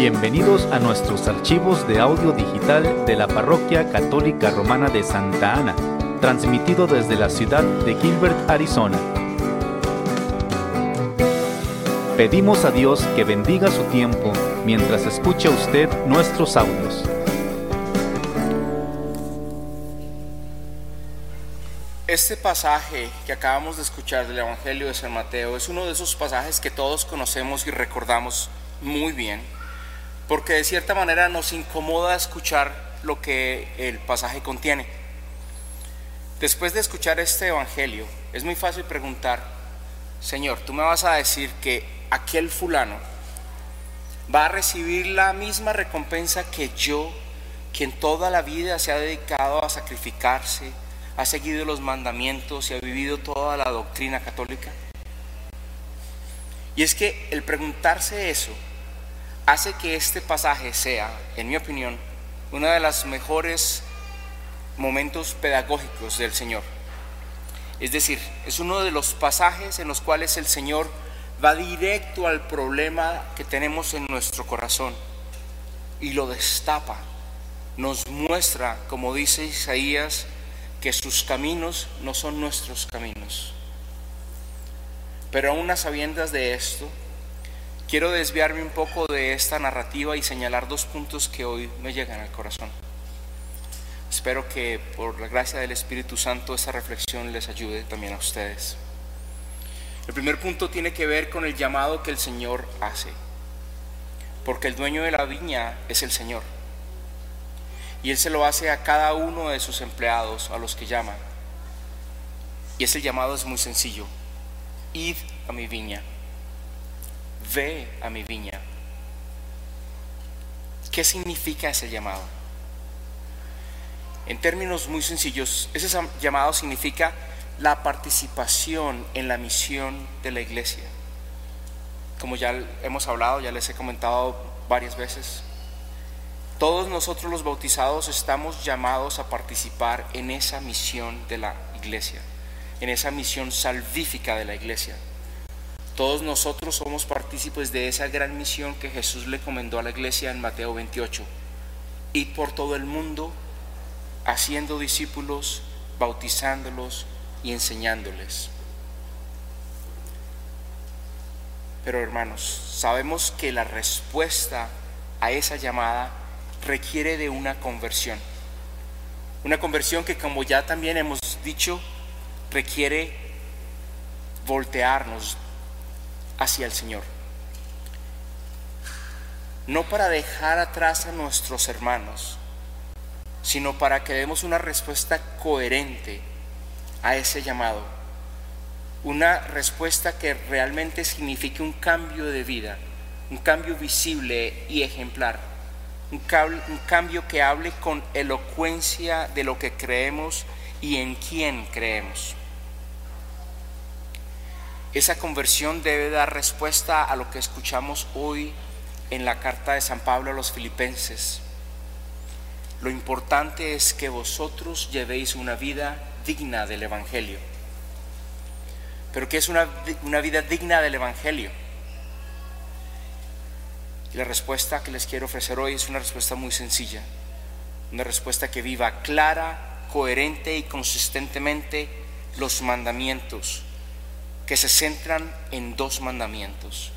Bienvenidos a nuestros archivos de audio digital de la Parroquia Católica Romana de Santa Ana, transmitido desde la ciudad de Gilbert, Arizona. Pedimos a Dios que bendiga su tiempo mientras escucha usted nuestros audios. Este pasaje que acabamos de escuchar del Evangelio de San Mateo es uno de esos pasajes que todos conocemos y recordamos muy bien porque de cierta manera nos incomoda escuchar lo que el pasaje contiene. Después de escuchar este Evangelio, es muy fácil preguntar, Señor, tú me vas a decir que aquel fulano va a recibir la misma recompensa que yo, quien toda la vida se ha dedicado a sacrificarse, ha seguido los mandamientos y ha vivido toda la doctrina católica. Y es que el preguntarse eso hace que este pasaje sea, en mi opinión, uno de los mejores momentos pedagógicos del Señor. Es decir, es uno de los pasajes en los cuales el Señor va directo al problema que tenemos en nuestro corazón y lo destapa. Nos muestra, como dice Isaías, que sus caminos no son nuestros caminos. Pero aún a sabiendas de esto, Quiero desviarme un poco de esta narrativa y señalar dos puntos que hoy me llegan al corazón. Espero que por la gracia del Espíritu Santo esta reflexión les ayude también a ustedes. El primer punto tiene que ver con el llamado que el Señor hace, porque el dueño de la viña es el Señor. Y Él se lo hace a cada uno de sus empleados, a los que llama. Y ese llamado es muy sencillo. Id a mi viña ve a mi viña. ¿Qué significa ese llamado? En términos muy sencillos, ese llamado significa la participación en la misión de la iglesia. Como ya hemos hablado, ya les he comentado varias veces, todos nosotros los bautizados estamos llamados a participar en esa misión de la iglesia, en esa misión salvífica de la iglesia. Todos nosotros somos partícipes de esa gran misión que Jesús le comendó a la iglesia en Mateo 28. Ir por todo el mundo haciendo discípulos, bautizándolos y enseñándoles. Pero hermanos, sabemos que la respuesta a esa llamada requiere de una conversión. Una conversión que como ya también hemos dicho, requiere voltearnos, hacia el Señor. No para dejar atrás a nuestros hermanos, sino para que demos una respuesta coherente a ese llamado. Una respuesta que realmente signifique un cambio de vida, un cambio visible y ejemplar. Un, un cambio que hable con elocuencia de lo que creemos y en quién creemos. Esa conversión debe dar respuesta a lo que escuchamos hoy en la carta de San Pablo a los filipenses. Lo importante es que vosotros llevéis una vida digna del Evangelio. Pero ¿qué es una, una vida digna del Evangelio? Y la respuesta que les quiero ofrecer hoy es una respuesta muy sencilla. Una respuesta que viva clara, coherente y consistentemente los mandamientos que se centran en dos mandamientos.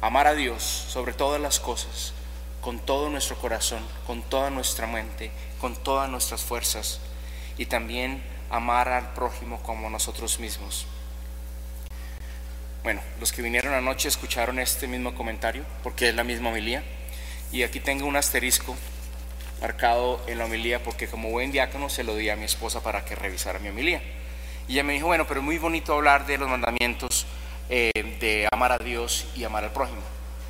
Amar a Dios sobre todas las cosas, con todo nuestro corazón, con toda nuestra mente, con todas nuestras fuerzas, y también amar al prójimo como nosotros mismos. Bueno, los que vinieron anoche escucharon este mismo comentario, porque es la misma homilía, y aquí tengo un asterisco marcado en la homilía, porque como buen diácono se lo di a mi esposa para que revisara mi homilía. Y ella me dijo, bueno, pero es muy bonito hablar de los mandamientos eh, de amar a Dios y amar al prójimo.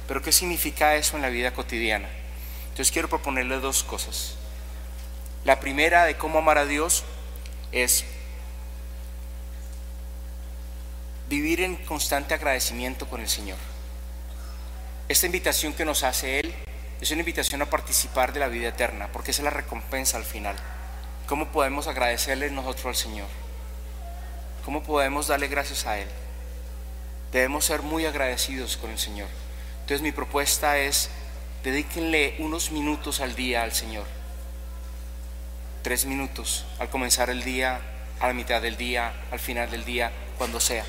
Pero ¿qué significa eso en la vida cotidiana? Entonces quiero proponerle dos cosas. La primera de cómo amar a Dios es vivir en constante agradecimiento con el Señor. Esta invitación que nos hace Él es una invitación a participar de la vida eterna, porque esa es la recompensa al final. ¿Cómo podemos agradecerle nosotros al Señor? ¿Cómo podemos darle gracias a Él? Debemos ser muy agradecidos con el Señor. Entonces mi propuesta es Dedíquenle unos minutos al día al Señor. Tres minutos al comenzar el día, a la mitad del día, al final del día, cuando sea.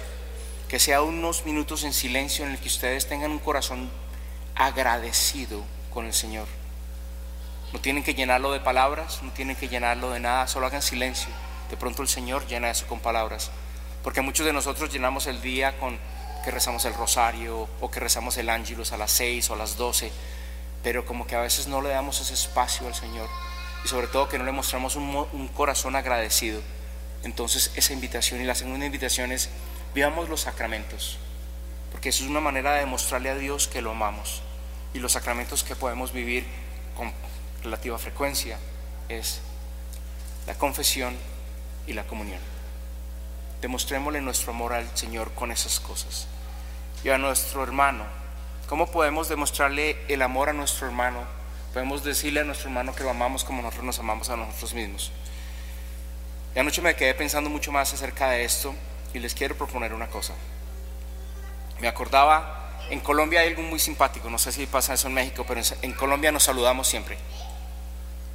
Que sea unos minutos en silencio en el que ustedes tengan un corazón agradecido con el Señor. No tienen que llenarlo de palabras, no tienen que llenarlo de nada, solo hagan silencio. De pronto el Señor llena eso con palabras. Porque muchos de nosotros llenamos el día con que rezamos el rosario o que rezamos el ángelus a las 6 o a las 12, pero como que a veces no le damos ese espacio al Señor y sobre todo que no le mostramos un, corazón agradecido. Entonces esa invitación y la segunda invitación es vivamos los sacramentos, porque eso es una manera de demostrarle a Dios que lo amamos y los sacramentos que podemos vivir con relativa frecuencia es la confesión y la comunión. Demostrémosle nuestro amor al Señor con esas cosas. Y a nuestro hermano, ¿cómo podemos demostrarle el amor a nuestro hermano? Podemos decirle a nuestro hermano que lo amamos como nosotros nos amamos a nosotros mismos. Y anoche me quedé pensando mucho más acerca de esto y les quiero proponer una cosa. Me acordaba, en Colombia hay algo muy simpático, no sé si pasa eso en México, pero en Colombia nos saludamos siempre.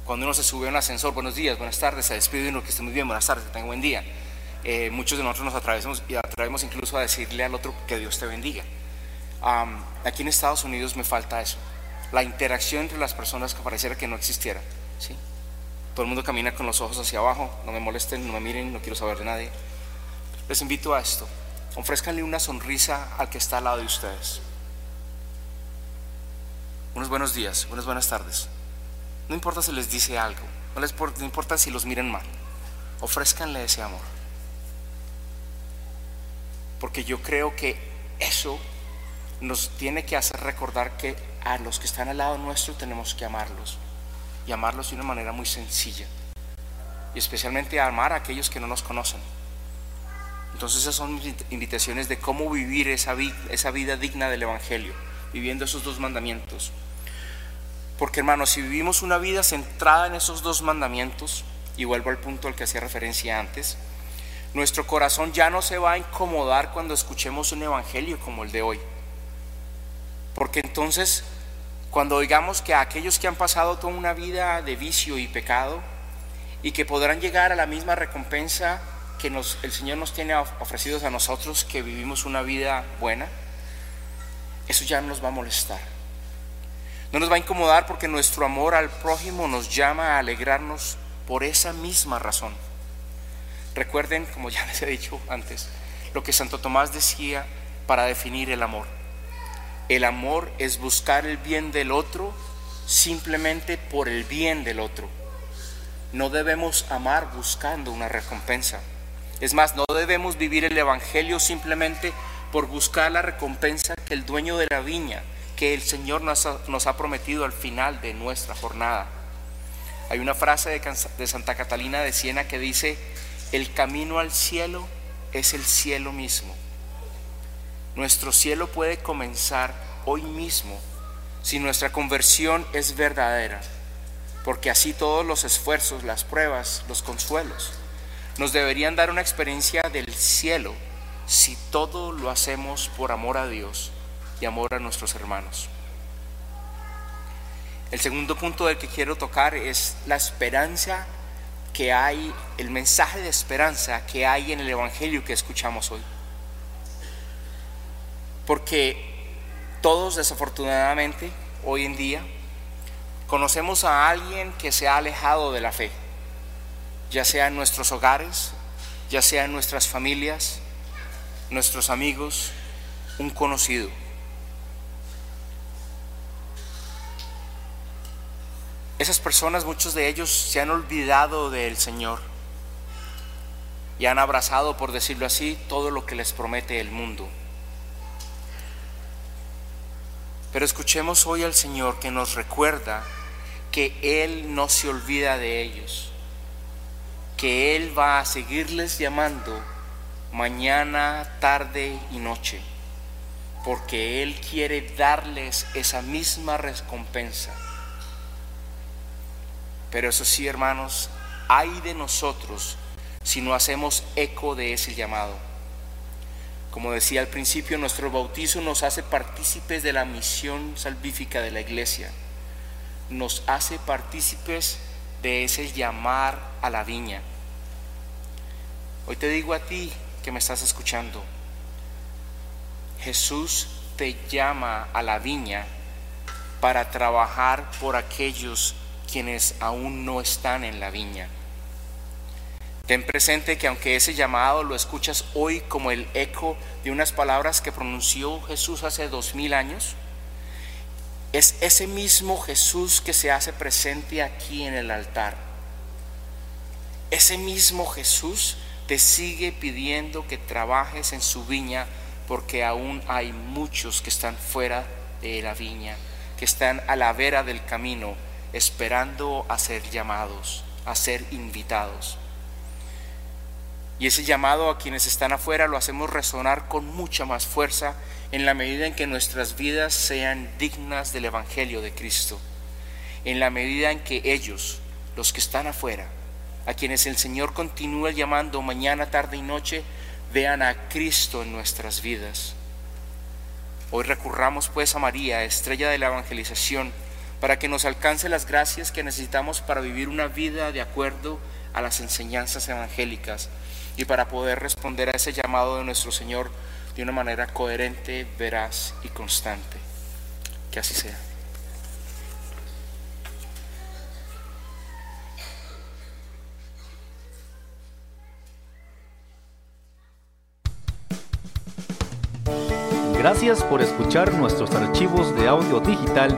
Cuando uno se sube a un ascensor, buenos días, buenas tardes, se despide uno que esté muy bien, buenas tardes, que tenga buen día. Eh, muchos de nosotros nos atravesamos y atraemos incluso a decirle al otro que Dios te bendiga. aquí en Estados Unidos me falta eso, la interacción entre las personas que pareciera que no existiera. ¿sí? Todo el mundo camina con los ojos hacia abajo, no me molesten, no me miren, no quiero saber de nadie. Les invito a esto, ofrezcanle una sonrisa al que está al lado de ustedes. Unos buenos días, unas buenas tardes. No importa si les dice algo, no, les, importa si los miren mal, ofrezcanle ese amor. Porque yo creo que eso nos tiene que hacer recordar que a los que están al lado nuestro tenemos que amarlos. Y amarlos de una manera muy sencilla. Y especialmente amar a aquellos que no nos conocen. Entonces esas son mis invitaciones de cómo vivir esa, esa vida digna del Evangelio, viviendo esos dos mandamientos. Porque hermanos, si vivimos una vida centrada en esos dos mandamientos, y vuelvo al punto al que hacía referencia antes, nuestro corazón ya no se va a incomodar cuando escuchemos un evangelio como el de hoy. Porque entonces, cuando oigamos que aquellos que han pasado toda una vida de vicio y pecado, y que podrán llegar a la misma recompensa que el Señor nos tiene ofrecidos a nosotros, que vivimos una vida buena, eso ya no nos va a molestar no nos va a incomodar porque nuestro amor al prójimo nos llama a alegrarnos por esa misma razón. Recuerden, como ya les he dicho antes, lo que Santo Tomás decía para definir el amor. El amor es buscar el bien del otro simplemente por el bien del otro. No debemos amar buscando una recompensa. Es más, no debemos vivir el Evangelio simplemente por buscar la recompensa que el dueño de la viña que el Señor nos ha, prometido al final de nuestra jornada. Hay una frase de, Santa Catalina de Siena que dice, el camino al cielo es el cielo mismo. Nuestro cielo puede comenzar hoy mismo si nuestra conversión es verdadera, porque así todos los esfuerzos, las pruebas, los consuelos, nos deberían dar una experiencia del cielo si todo lo hacemos por amor a Dios y amor a nuestros hermanos. El segundo punto del que quiero tocar es la esperanza que hay, el mensaje de esperanza que hay en el Evangelio que escuchamos hoy. Porque todos desafortunadamente hoy en día conocemos a alguien que se ha alejado de la fe, ya sea en nuestros hogares, ya sea en nuestras familias, nuestros amigos, un conocido. Esas personas, muchos de ellos se han olvidado del Señor y han abrazado, por decirlo así, todo lo que les promete el mundo. Pero escuchemos hoy al Señor que nos recuerda que Él no se olvida de ellos, que Él va a seguirles llamando mañana, tarde y noche, porque Él quiere darles esa misma recompensa pero eso sí, hermanos, hay de nosotros si no hacemos eco de ese llamado. Como decía al principio, nuestro bautizo nos hace partícipes de la misión salvífica de la iglesia. nos hace partícipes de ese llamar a la viña. Hoy te digo a ti que me estás escuchando, Jesús te llama a la viña para trabajar por aquellos quienes aún no están en la viña. Ten presente que aunque ese llamado lo escuchas hoy como el eco de unas palabras que pronunció Jesús hace dos mil años, es ese mismo Jesús que se hace presente aquí en el altar. Ese mismo Jesús te sigue pidiendo que trabajes en su viña porque aún hay muchos que están fuera de la viña, que están a la vera del camino esperando a ser llamados, a ser invitados. Y ese llamado a quienes están afuera lo hacemos resonar con mucha más fuerza en la medida en que nuestras vidas sean dignas del Evangelio de Cristo. En la medida en que ellos, los que están afuera, a quienes el Señor continúa llamando mañana, tarde y noche, vean a Cristo en nuestras vidas. Hoy recurramos pues a María, estrella de la evangelización, para que nos alcance las gracias que necesitamos para vivir una vida de acuerdo a las enseñanzas evangélicas y para poder responder a ese llamado de nuestro Señor de una manera coherente, veraz y constante. Que así sea. Gracias por escuchar nuestros archivos de audio digital